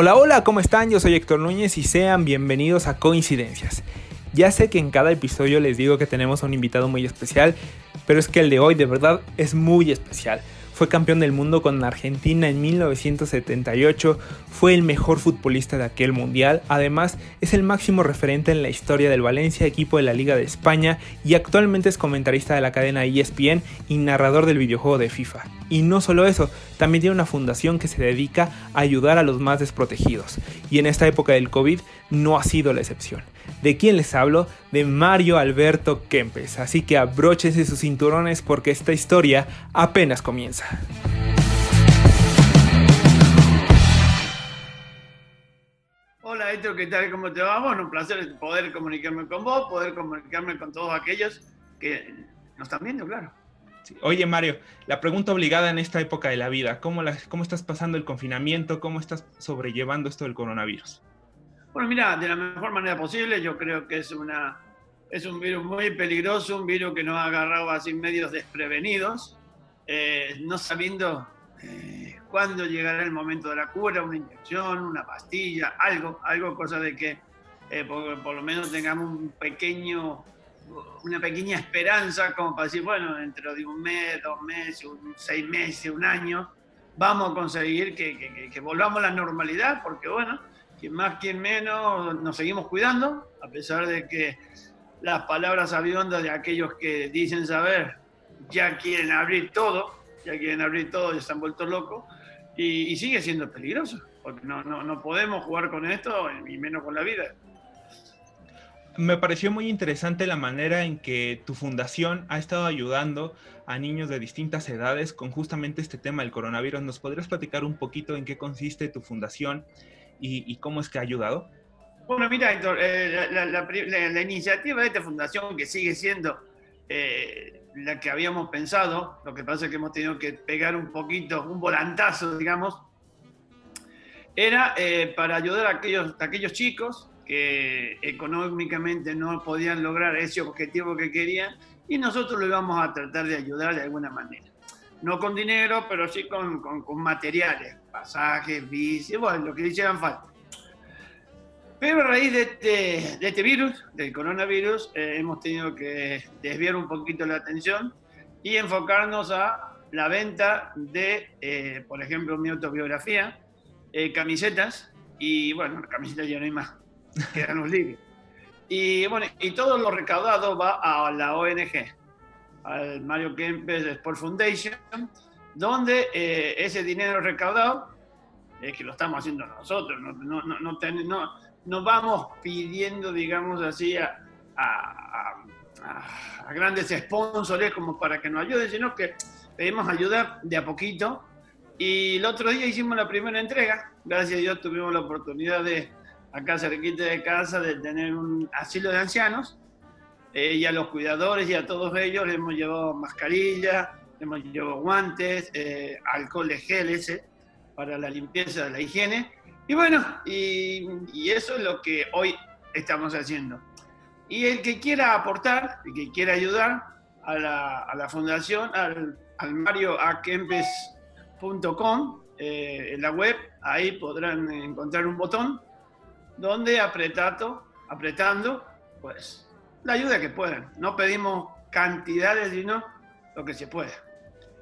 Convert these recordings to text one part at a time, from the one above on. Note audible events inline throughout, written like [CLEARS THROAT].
Hola, hola, ¿cómo están? Yo soy Héctor Núñez y sean bienvenidos a Coincidencias. Ya sé que en cada episodio les digo que tenemos un invitado muy especial, pero es que el de hoy de verdad es muy especial. Fue campeón del mundo con Argentina en 1978, fue el mejor futbolista de aquel mundial, además es el máximo referente en la historia del Valencia, equipo de la Liga de España, y actualmente es comentarista de la cadena ESPN y narrador del videojuego de FIFA. Y no solo eso, también tiene una fundación que se dedica a ayudar a los más desprotegidos, y en esta época del COVID no ha sido la excepción. ¿De quién les hablo? De Mario Alberto Kempes. Así que abróchense sus cinturones porque esta historia apenas comienza. Hola Héctor, ¿qué tal? ¿Cómo te va? Bueno, un placer poder comunicarme con vos, poder comunicarme con todos aquellos que nos están viendo, claro. Oye Mario, la pregunta obligada en esta época de la vida, ¿cómo, ¿cómo estás pasando el confinamiento? ¿Cómo estás sobrellevando esto del coronavirus? Bueno, mira, de la mejor manera posible, yo creo que es, una, es un virus muy peligroso, un virus que nos ha agarrado así medios desprevenidos, eh, no sabiendo eh, cuándo llegará el momento de la cura, una inyección, una pastilla, algo, algo, cosa de que eh, por, por, lo menos tengamos un pequeño, una pequeña esperanza como para decir, bueno, dentro de un mes, dos meses, un, seis meses, un año, vamos a conseguir que, que, que volvamos a la normalidad, porque bueno, quien más, quien menos, nos seguimos cuidando, a pesar de que las palabras aviondas de aquellos que dicen saber ya quieren abrir todo, ya quieren abrir todo y están vueltos locos, y, y sigue siendo peligroso, porque no, no, no podemos jugar con esto, y menos con la vida. Me pareció muy interesante la manera en que tu fundación ha estado ayudando a niños de distintas edades con justamente este tema del coronavirus. ¿Nos podrías platicar un poquito en qué consiste tu fundación y, cómo es que ha ayudado? Bueno, mira, Héctor, eh, la, la, la, la, iniciativa de esta fundación, que sigue siendo eh, la que habíamos pensado, lo que pasa es que hemos tenido que pegar un poquito, un volantazo, digamos, era eh, para ayudar a aquellos, a aquellos chicos que económicamente no podían lograr ese objetivo que querían y nosotros lo íbamos a tratar de ayudar de alguna manera. No con dinero, pero sí con, con, con materiales, pasajes, bici, bueno, lo que le hicieran falta. Pero a raíz de este, de este virus, del coronavirus, eh, hemos tenido que desviar un poquito la atención y enfocarnos a la venta de, eh, por ejemplo, mi autobiografía, eh, camisetas, y bueno, camisetas ya no hay más, [LAUGHS] quedan los libros. Y bueno, y todo lo recaudado va a la ONG, al Mario Kempes Sport Foundation, donde eh, ese dinero recaudado, es que lo estamos haciendo nosotros, no, no, no, no, no vamos pidiendo, digamos así, a, a, a, a, grandes sponsors como para que nos ayuden, sino que pedimos ayuda de a poquito. Y el otro día hicimos la primera entrega, gracias a Dios tuvimos la oportunidad de, acá cerquita de casa, de tener un asilo de ancianos, eh, y a los cuidadores y a todos ellos les hemos llevado mascarillas, hemos llevado guantes, eh, alcohol de gel ese para la limpieza de la higiene. Y bueno, y, eso es lo que hoy estamos haciendo. Y el que quiera aportar, el que quiera ayudar a la, fundación, al, al eh, en la web, ahí podrán encontrar un botón donde apretando, apretando, pues la ayuda que puedan. No pedimos cantidades, sino lo que se pueda.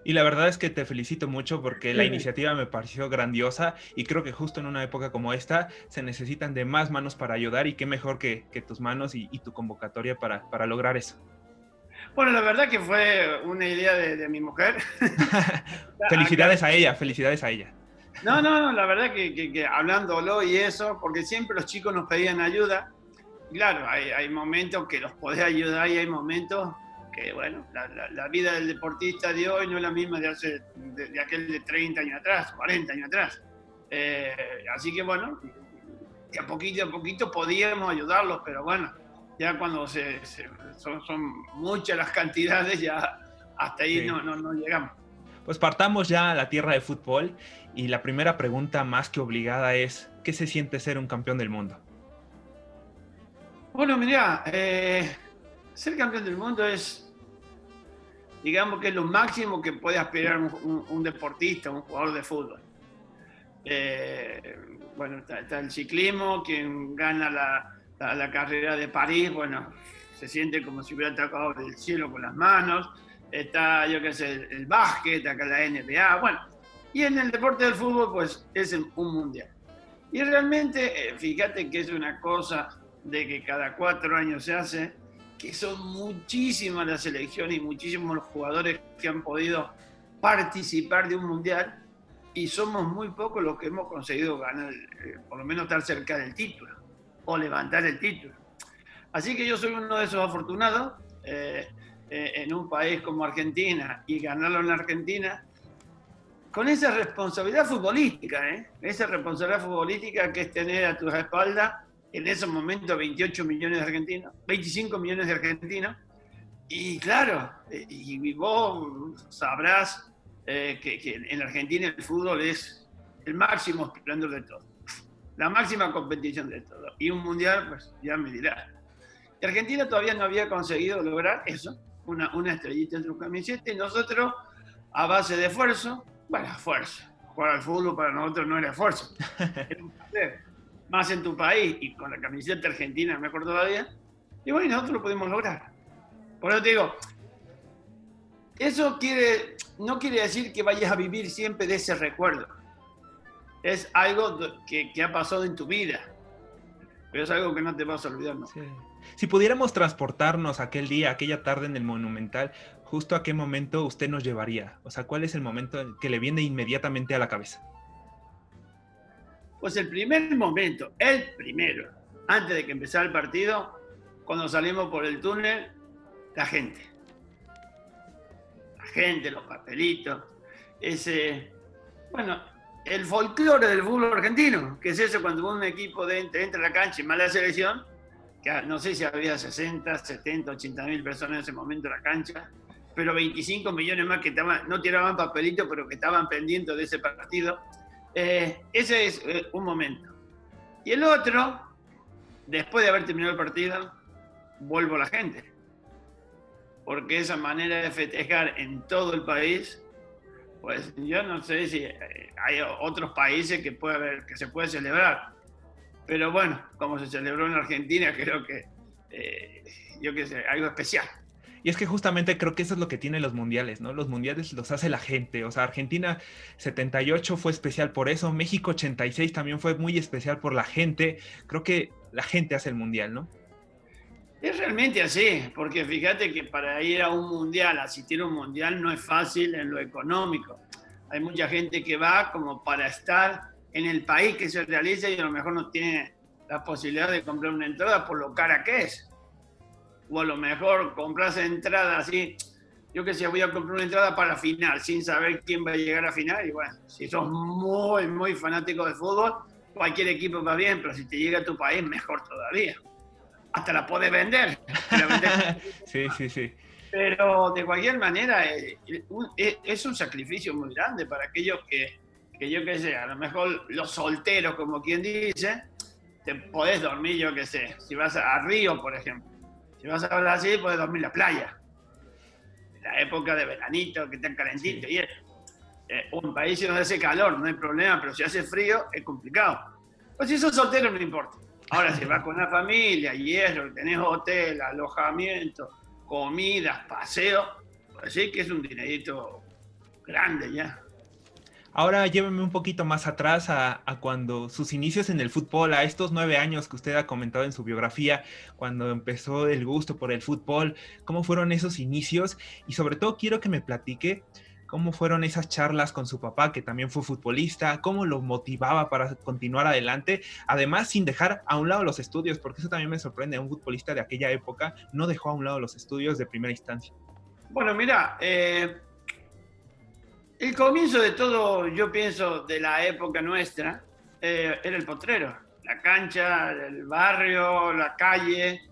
Y la verdad es que te felicito mucho porque la iniciativa me pareció grandiosa y creo que justo en una época como esta se necesitan de más manos para ayudar y qué mejor que, que tus manos y, y, tu convocatoria para, para lograr eso. Bueno, la verdad que fue una idea de, de mi mujer. [LAUGHS] felicidades a ella, felicidades a ella. No, no, no, la verdad que, que, que, hablándolo y eso, porque siempre los chicos nos pedían ayuda. Claro, hay, hay momentos que los podés ayudar y hay momentos que, bueno, la, la, la, vida del deportista de hoy no es la misma de, hace, de, de aquel de 30 años atrás, 40 años atrás. Eh, así que, bueno, de a poquito a poquito podíamos ayudarlos, pero bueno, ya cuando se, se, son, son, muchas las cantidades, ya hasta ahí sí. no, no, no llegamos. Pues partamos ya a la tierra de fútbol y la primera pregunta más que obligada es, ¿qué se siente ser un campeón del mundo? Bueno, mira, eh, ser campeón del mundo es, digamos que es lo máximo que puede aspirar un, deportista, un jugador de fútbol. Eh, bueno, está, el ciclismo, quien gana la, carrera de París, bueno, se siente como si hubiera atacado del cielo con las manos. Está, yo qué sé, el básquet, acá la NBA, bueno. Y en el deporte del fútbol, pues es un mundial. Y realmente, eh, fíjate que es una cosa de que cada cuatro años se hace, que son muchísimas las selecciones y muchísimos los jugadores que han podido participar de un mundial y somos muy pocos los que hemos conseguido ganar, eh, por lo menos estar cerca del título o levantar el título. Así que yo soy uno de esos afortunados eh, en un país como Argentina y ganarlo en Argentina con esa responsabilidad futbolística, ¿eh? esa responsabilidad futbolística que es tener a tus espaldas en esos momentos 28 millones de argentinos, 25 millones de argentinos, y claro, eh, y vos sabrás eh, que, en Argentina el fútbol es el máximo esplendor de todo, la máxima competición de todo, y un mundial, pues ya me dirás. Argentina todavía no había conseguido lograr eso, una, estrellita en su camiseta, y nosotros, a base de esfuerzo, bueno, fuerza. Jugar al fútbol para nosotros no era esfuerzo. Era un placer. Más en tu país y con la camiseta argentina, mejor todavía. Y bueno, nosotros lo podemos lograr. Por eso te digo, eso quiere, no quiere decir que vayas a vivir siempre de ese recuerdo. Es algo que, que ha pasado en tu vida. Pero es algo que no te vas a olvidar. Si pudiéramos transportarnos aquel día, aquella tarde en el Monumental, justo a qué momento usted nos llevaría? O sea, ¿cuál es el momento que le viene inmediatamente a la cabeza? Pues el primer momento, el primero, antes de que empezara el partido, cuando salimos por el túnel, la gente. La gente, los papelitos, ese, bueno, el folclore del fútbol argentino, que es eso cuando un equipo de, entra a la cancha y mala selección, que no sé si había 60, 70, 80 mil personas en ese momento en la cancha, pero 25 millones más que estaban, no tiraban papelitos, pero que estaban pendientes de ese partido. Eh, ese es eh, un momento. Y el otro, después de haber terminado el partido, vuelvo a la gente. Porque esa manera de festejar en todo el país, pues yo no sé si eh, hay otros países que, puede que se puede celebrar. Pero bueno, como se celebró en Argentina, [LAUGHS] creo que, yo qué sé, algo especial. Y es que justamente creo que eso es lo que tienen los mundiales, ¿no? Los mundiales los hace la gente. O sea, Argentina 78 fue especial por eso, México 86 también fue muy especial por la gente. Creo que la gente hace el mundial, ¿no? Es realmente así, porque fíjate que para ir a un mundial, asistir a un mundial no es fácil en lo económico. Hay mucha gente que va como para estar en el país que se realiza y a lo mejor no tiene la posibilidad de comprar una entrada por lo cara que es o a lo mejor compras entrada así, yo que sé, voy a comprar una entrada para final, sin saber quién va a llegar a final, y bueno, si sos muy, muy fanático de fútbol, cualquier equipo va bien, pero si te llega a tu país, mejor todavía. Hasta la puedes vender. [LAUGHS] sí, sí, sí. Pero de cualquier manera, eh, eh, es un sacrificio muy grande para aquellos que, que yo qué sé, a lo mejor los solteros, como quien dice, te podés dormir, yo qué sé, si vas a Río, por ejemplo si vas a así, puedes dormir en la playa. En la época de veranito, que está calentito y eso. Eh, un país donde hace calor, no hay problema, pero si hace frío, es complicado. Pues si sos soltero, no importa. Ahora, si vas con una familia, hierro, tenés hotel, alojamiento, comidas, paseo, pues sí que es un dinerito grande ya. Ahora lléveme un poquito más atrás a, cuando sus inicios en el fútbol, a estos nueve años que usted ha comentado en su biografía, cuando empezó el gusto por el fútbol, cómo fueron esos inicios y sobre todo quiero que me platique cómo fueron esas charlas con su papá, que también fue futbolista, cómo lo motivaba para continuar adelante, además sin dejar a un lado los estudios, porque eso también me sorprende, un futbolista de aquella época no dejó a un lado los estudios de primera instancia. Bueno, mira, eh, el comienzo de todo, yo pienso, de la época nuestra, eh, era el potrero. La cancha, el barrio, la calle.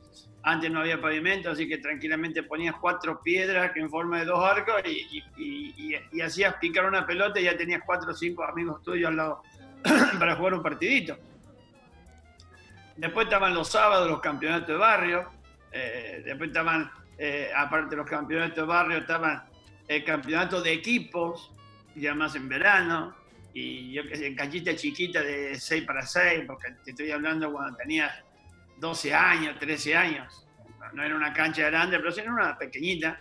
Antes no había pavimento, así que tranquilamente ponías cuatro piedras en forma de dos arcos y, hacías picar una pelota y ya tenías cuatro o cinco amigos tuyos al lado [CLEARS THROAT] para jugar un partidito. Después estaban los sábados los campeonatos de barrio. Eh, después estaban, eh, aparte de los campeonatos de barrio, estaban el campeonato de equipos, ya más en verano. y yo que sé, canchita chiquita de 6 para 6, porque te estoy hablando cuando tenías 12 años, 13 años. No era una cancha grande, pero sí era una pequeñita.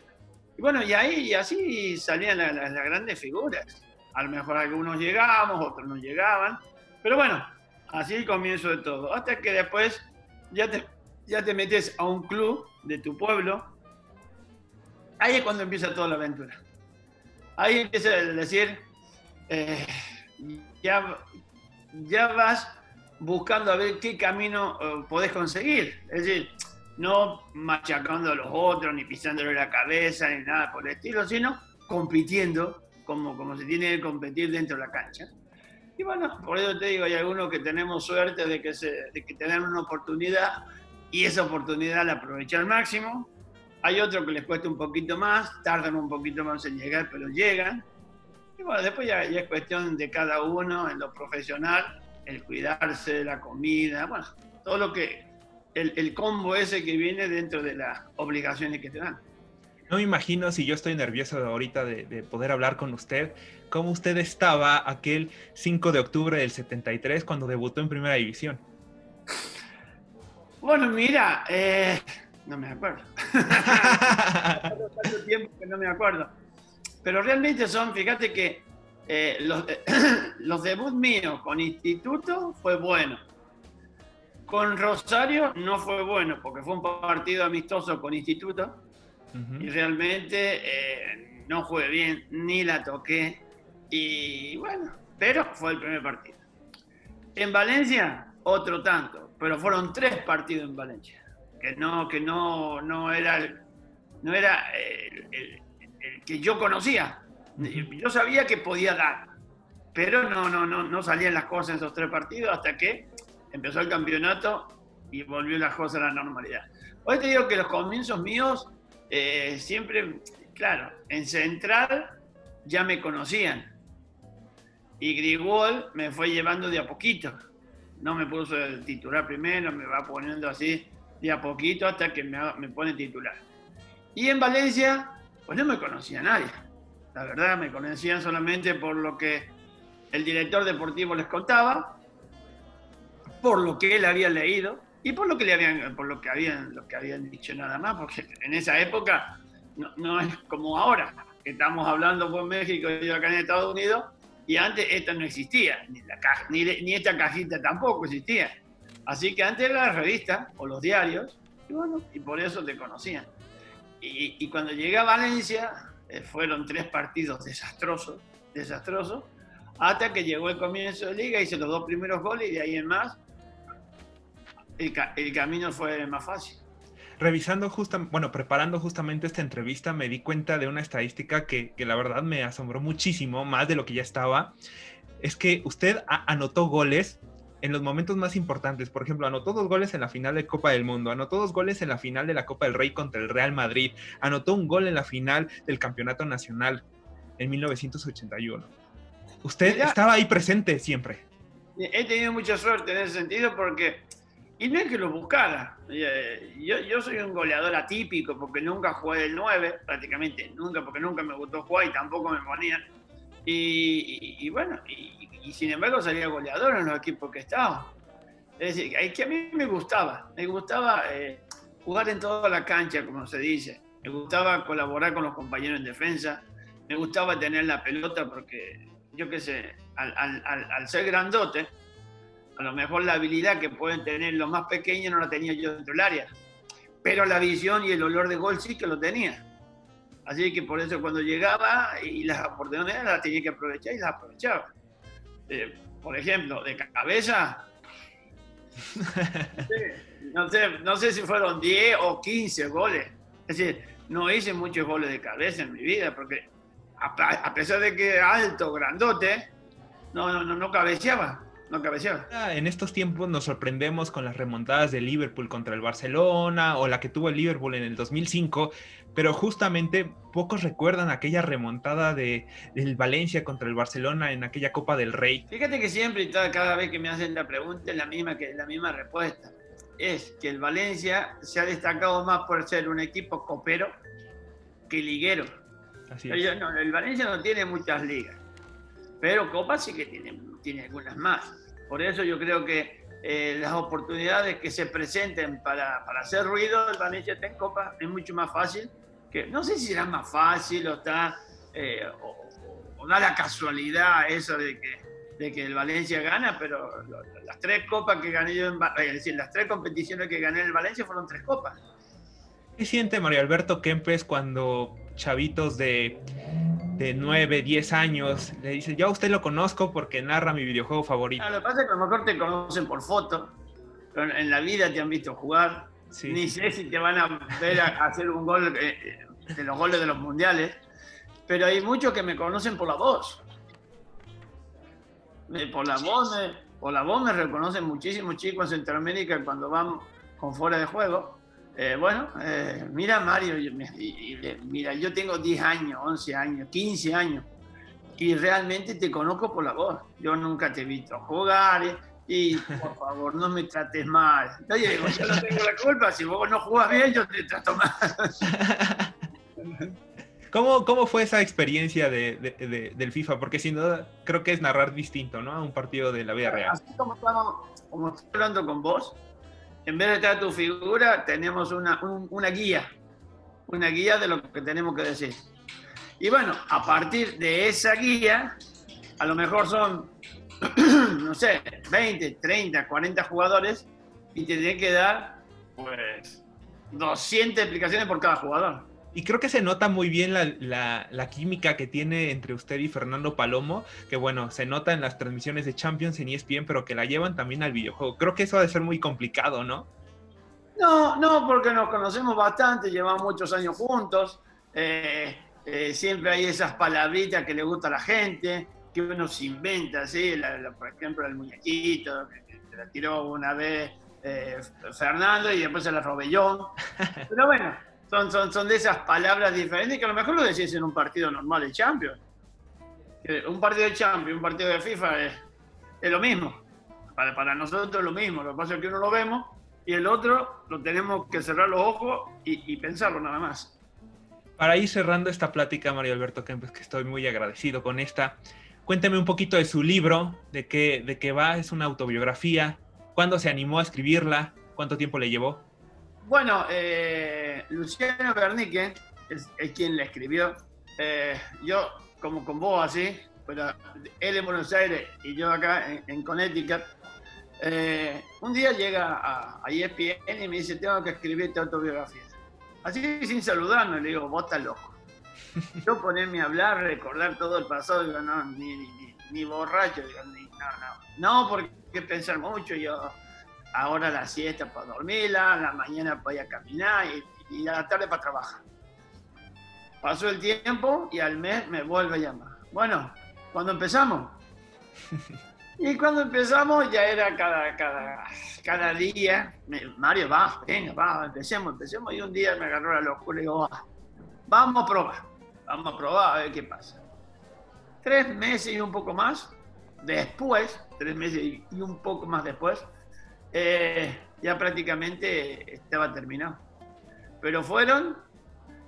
Y bueno, y ahí y así salían las, grandes figuras. A lo mejor algunos llegábamos, otros no llegaban. Pero bueno, así comienzo de todo. Hasta que después ya te, ya te metes a un club de tu pueblo. Ahí es cuando empieza toda la aventura. Ahí empieza a decir, eh, ya, ya vas buscando a ver qué camino eh, podés conseguir. Es decir, no machacando a los otros, ni pisándole la cabeza, ni nada por el estilo, sino compitiendo como, como se tiene que competir dentro de la cancha. Y bueno, por eso te digo, hay algunos que tenemos suerte de que, se, de que tengan una oportunidad y esa oportunidad la aprovechan al máximo. Hay otros que les cuesta un poquito más, tardan un poquito más en llegar, pero llegan. Y bueno, después ya, ya es cuestión de cada uno en lo profesional, el cuidarse, la comida, bueno, todo lo que, el, el combo ese que viene dentro de las obligaciones que te dan. No me imagino si yo estoy nervioso ahorita de, de, poder hablar con usted, cómo usted estaba aquel 5 de octubre del 73 cuando debutó en Primera División. Bueno, mira, eh, no me acuerdo. Tanto tiempo que no me acuerdo. Pero realmente son, fíjate que eh, los, [COUGHS] los debuts míos con Instituto fue bueno. Con Rosario no fue bueno, porque fue un partido amistoso con Instituto uh -huh. y realmente eh, no jugué bien, ni la toqué. Y bueno, pero fue el primer partido. En Valencia, otro tanto, pero fueron tres partidos en Valencia, que no, que no, no era, el, no era el, el, el que yo conocía. Yo sabía que podía dar, pero no, no, no, no salían las cosas en esos tres partidos hasta que empezó el campeonato y volvió las cosas a la normalidad. Hoy te digo que los comienzos míos eh, siempre, claro, en Central ya me conocían. Y Grigol me fue llevando de a poquito. No me puso el titular primero, me va poniendo así de a poquito hasta que me, me pone titular. Y en Valencia, pues no me conocía nadie. La verdad, me conocían solamente por lo que el director deportivo les contaba, por lo que él había leído y por lo que le habían, por lo que habían, lo que habían dicho nada más, porque en esa época no, no es como ahora, que estamos hablando por México y acá en Estados Unidos, y antes esta no existía, ni, la caja, ni, ni, esta cajita tampoco existía. Así que antes era la revista o los diarios, y bueno, y por eso te conocían. Y, y cuando llegué a Valencia, eh, fueron tres partidos desastrosos, desastrosos, hasta que llegó el comienzo de liga, hice los dos primeros goles y de ahí en más el, ca el camino fue más fácil. Revisando justamente, bueno, preparando justamente esta entrevista, me di cuenta de una estadística que, que, la verdad me asombró muchísimo, más de lo que ya estaba. Es que usted anotó goles en los momentos más importantes. Por ejemplo, anotó dos goles en la final de Copa del Mundo, anotó dos goles en la final de la Copa del Rey contra el Real Madrid, anotó un gol en la final del Campeonato Nacional en 1981. Usted Mira, estaba ahí presente siempre. He tenido mucha suerte en ese sentido porque y no es que lo buscara. Yo, yo, soy un goleador atípico porque nunca jugué del 9, prácticamente nunca, porque nunca me gustó jugar y tampoco me ponían. Y, y, y bueno, y, y, sin embargo salía goleador en los equipos que estaba. Es decir, es que a mí me gustaba, me gustaba eh, jugar en toda la cancha, como se dice. Me gustaba colaborar con los compañeros en defensa. Me gustaba tener la pelota porque, yo qué sé, al, al, al ser grandote, a lo mejor la habilidad que pueden tener los más pequeños no la tenía yo dentro del área. Pero la visión y el olor de gol sí que lo tenía. Así que por eso cuando llegaba y las oportunidades las tenía que aprovechar y las aprovechaba. Eh, por ejemplo, de cabeza, no sé, no sé si fueron 10 o 15 goles. Es decir, no hice muchos goles de cabeza en mi vida porque a, pesar de que alto, grandote, no, no, no, no cabeceaba no. Ah, en estos tiempos nos sorprendemos con las remontadas de Liverpool contra el Barcelona o la que tuvo el Liverpool en el 2005, pero justamente pocos recuerdan aquella remontada de, del Valencia contra el Barcelona en aquella Copa del Rey. Fíjate que siempre y cada vez que me hacen la pregunta es la misma, que, la misma respuesta. Es que el Valencia se ha destacado más por ser un equipo copero que liguero. Así es. No, el Valencia no tiene muchas ligas pero Copa sí que tiene, tiene algunas más. Por eso yo creo que eh, las oportunidades que se presenten para, para, hacer ruido, el Valencia está en Copa, es mucho más fácil. Que, no sé si será más fácil o está, eh, o, da la casualidad eso de que, de que el Valencia gana, pero las tres copas que gané yo, en, es decir, las tres competiciones que gané en el Valencia fueron tres copas. ¿Qué siente Mario Alberto Kempes cuando chavitos de, de 9, 10 años le dicen, yo a usted lo conozco porque narra mi videojuego favorito? Ah, lo que pasa es que a lo mejor te conocen por foto, pero en la vida te han visto jugar. Ni sé si te van a ver a, [LAUGHS] hacer un gol eh, de los goles de los mundiales, pero hay muchos que me conocen por la voz. Por la voz, por la voz me reconocen muchísimos chicos en Centroamérica cuando van con fuera de juego eh, bueno, eh, mira Mario, mira, yo tengo 10 años, 11 años, 15 años y realmente te conozco por la voz. Yo nunca te he visto jugar eh, y por favor no me trates mal. yo no tengo la culpa, si vos no jugás bien yo te trato mal. [LAUGHS] ¿Cómo, ¿Cómo, fue esa experiencia de, del FIFA? Porque sin duda creo que es narrar distinto, ¿no? A un partido de la vida real. Así como, como estoy hablando con vos, en vez de estar tu figura, tenemos una, una guía, una guía de lo que tenemos que decir. Y bueno, a partir de esa guía, a lo mejor son, [CLEARS THROAT] no sé, 20, 30, 40 jugadores y te tienen que dar, pues, 200 explicaciones por cada jugador. Y creo que se nota muy bien la, química que tiene entre usted y Fernando Palomo, que bueno, se nota en las transmisiones de Champions en ESPN, pero que la llevan también al videojuego. Creo que eso ha de ser muy complicado, ¿no? No, no, porque nos conocemos bastante, llevamos muchos años juntos. Eh, eh, siempre hay esas palabritas que le gusta a la gente, que uno se inventa, ¿sí? por ejemplo, el muñequito, que, la tiró una vez eh, Fernando y después se la robé yo. [LAUGHS] Pero bueno son, son, de esas palabras diferentes que a lo mejor lo decís en un partido normal de Champions. Un partido de Champions, un partido de FIFA es, lo mismo. Para, para, nosotros es lo mismo. Lo que pasa es que uno lo vemos y el otro lo tenemos que cerrar los ojos y, pensarlo nada más. Para ir cerrando esta plática, Mario Alberto Kempes, que estoy muy agradecido con esta, cuénteme un poquito de su libro, de qué, de qué va, es una autobiografía, cuándo se animó a escribirla, cuánto tiempo le llevó. Bueno, eh, Luciano Bernique es, quien la escribió. Eh, yo, como con vos así, pero él en Buenos Aires y yo acá en, Connecticut, eh, un día llega a, a, ESPN y me dice, tengo que escribirte autobiografía. Así sin saludarme, le digo, vos estás loco. [LAUGHS] Yo ponerme a hablar, recordar todo el pasado, digo, no, ni, ni, borracho, digo, ni, no, no. No, porque pensar mucho, yo ahora la siesta para dormirla, la mañana para ir a caminar y, a la tarde para trabajar. Pasó el tiempo y al mes me vuelve a llamar. Bueno, cuando empezamos. [LAUGHS] Y cuando empezamos ya era cada, cada, cada día, Mario, va, venga, va, empecemos, empecemos. Y un día me agarró la locura y digo, vamos a probar, vamos a probar a ver qué pasa. Tres meses y un poco más después, tres meses y un poco más después, eh, ya prácticamente estaba terminado. Pero fueron,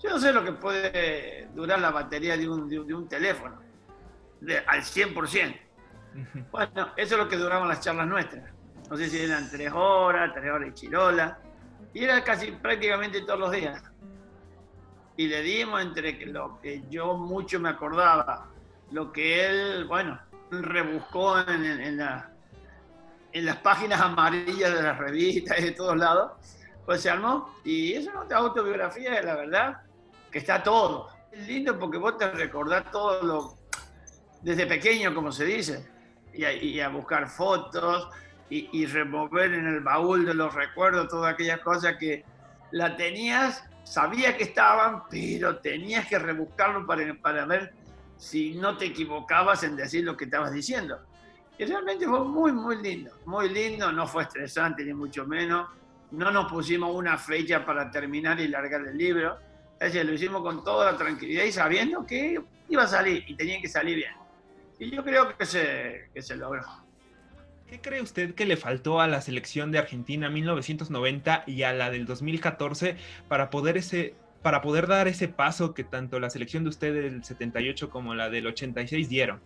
yo no sé lo que puede durar la batería de un, de, un teléfono, al 100%. Bueno, eso es lo que duraban las charlas nuestras. No sé si eran tres horas, tres horas y chirola. Y era casi prácticamente todos los días. Y le dimos entre lo que yo mucho me acordaba, lo que él, bueno, rebuscó en la, en las páginas amarillas de las revistas y de todos lados, pues se armó. Y es una autobiografía, la verdad, que está todo. Es lindo porque vos te recordás todo lo, desde pequeño, como se dice, y a, buscar fotos y, remover en el baúl de los recuerdos todas aquellas cosas que la tenías, sabía que estaban, pero tenías que rebuscarlo para, para ver si no te equivocabas en decir lo que estabas diciendo. Y realmente fue muy, muy lindo, muy lindo, no fue estresante ni mucho menos. No nos pusimos una fecha para terminar y largar el libro. Es decir, lo hicimos con toda la tranquilidad y sabiendo que iba a salir y tenía que salir bien. Y yo creo que se, que se logró. ¿Qué cree usted que le faltó a la selección de Argentina 1990 y a la del 2014 para poder, ese, para poder dar ese paso que tanto la selección de usted del 78 como la del 86 dieron?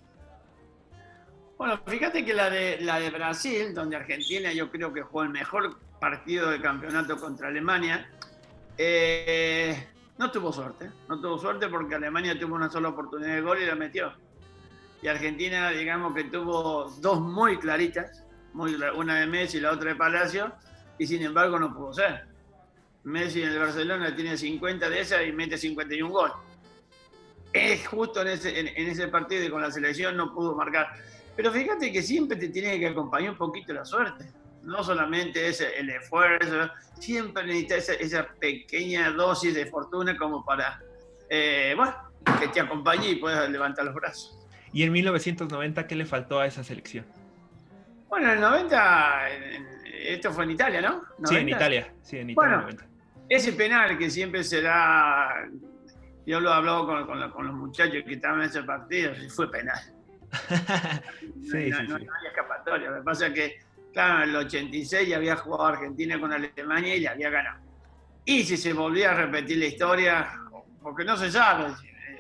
Bueno, fíjate que la de, la de Brasil, donde Argentina yo creo que jugó el mejor partido de campeonato contra Alemania, eh, no tuvo suerte. No tuvo suerte porque Alemania tuvo una sola oportunidad de gol y la metió. Y Argentina, digamos que tuvo dos muy claritas, muy, una de Messi y la otra de Palacio, y sin embargo no pudo ser. Messi en el Barcelona tiene 50 de esas y mete 51 gol. Es justo en ese, en ese partido y con la selección no pudo marcar. Pero fíjate que siempre te tiene que acompañar un poquito la suerte. No solamente es el esfuerzo, siempre necesitas esa, pequeña dosis de fortuna como para, eh, bueno, que te acompañe y puedas levantar los brazos. ¿Y en 1990 qué le faltó a esa selección? Bueno, en el 90, esto fue en Italia, ¿no? Sí, en Italia, sí, en Italia. Bueno, ese penal que siempre será, yo lo he hablado con, con los muchachos que estaban en ese partido, fue penal [LAUGHS] sí, no, sí, hay escapatoria. Lo que pasa es que, claro, en el 86 ya había jugado Argentina con Alemania y ya había ganado. Y si se volvía a repetir la historia, porque no se sabe,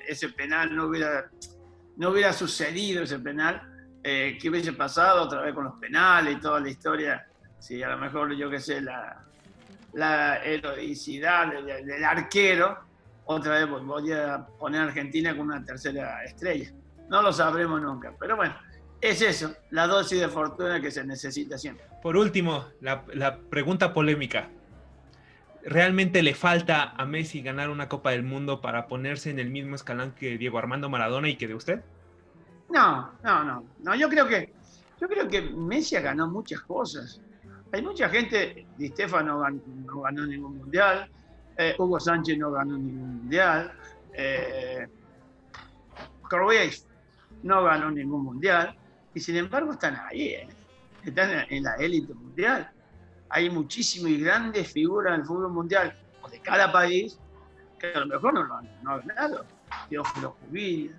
ese penal no hubiera, no hubiera sucedido ese penal, eh, ¿qué hubiese pasado otra vez con los penales y toda la historia? Si a lo mejor, yo qué sé, la, la heroicidad del, del arquero, otra vez voy a poner a Argentina con una tercera estrella. No lo sabremos nunca. Pero bueno, es eso, la dosis de fortuna que se necesita siempre. Por último, la, pregunta polémica. ¿Realmente le falta a Messi ganar una Copa del Mundo para ponerse en el mismo escalón que Diego Armando Maradona y que de usted? No, no, no. no yo creo que yo creo que Messi ha ganado muchas cosas. Hay mucha gente, Di Stefano no ganó, ningún mundial, eh, Hugo Sánchez no ganó ningún mundial, eh, no ganó ningún mundial y sin embargo están ahí, ¿eh? están en la élite mundial. Hay muchísimas y grandes figuras del fútbol mundial o de cada país que a lo mejor no lo han, ganado. Dios los jubila.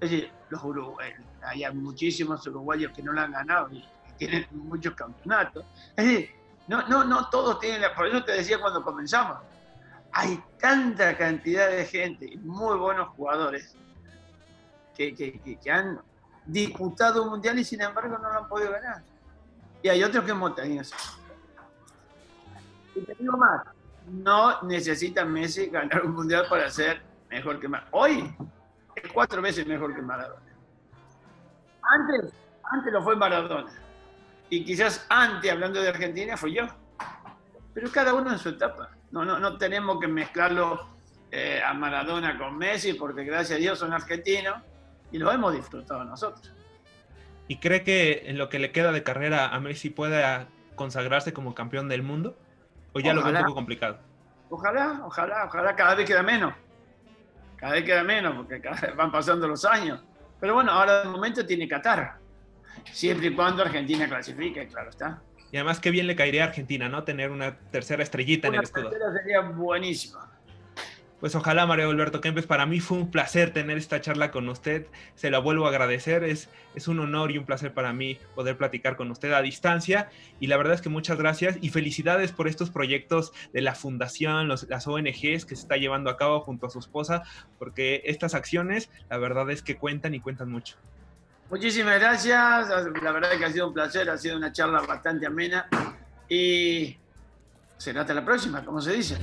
Es decir, los uruguayos, hay muchísimos uruguayos que no lo han ganado y, tienen muchos campeonatos. Es decir, no, no, no todos tienen, la, por eso te decía cuando comenzamos, hay tanta cantidad de gente, muy buenos jugadores, que, han disputado un mundial y sin embargo no lo han podido ganar. Y hay otros que montañas. Y te digo más, no necesita Messi ganar un mundial para ser mejor que Maradona. Hoy es cuatro veces mejor que Maradona. Antes, antes lo fue Maradona. Y quizás antes, hablando de Argentina, fue yo. Pero cada uno en su etapa. No, no, no tenemos que mezclarlo eh, a Maradona con Messi, porque gracias a Dios son argentinos y lo hemos disfrutado nosotros. ¿Y cree que en lo que le queda de carrera a Messi pueda consagrarse como campeón del mundo? ¿O ya lo veo un poco complicado? Ojalá, ojalá, ojalá cada vez queda menos. Cada vez queda menos porque cada vez van pasando los años. Pero bueno, ahora de momento tiene Qatar. Siempre y cuando Argentina clasifique, claro está. Y además qué bien le caería a Argentina, ¿no? Tener una tercera estrellita en el escudo. Tercera sería buenísima. Pues ojalá, Mario Alberto Kempes, para mí fue un placer tener esta charla con usted. Se la vuelvo a agradecer. Es, es un honor y un placer para mí poder platicar con usted a distancia. Y la verdad es que muchas gracias y felicidades por estos proyectos de la fundación, las ONGs que se está llevando a cabo junto a su esposa, porque estas acciones, la verdad es que cuentan y cuentan mucho. Muchísimas gracias. La verdad que ha sido un placer, ha sido una charla bastante amena. Y será hasta la próxima, como se dice.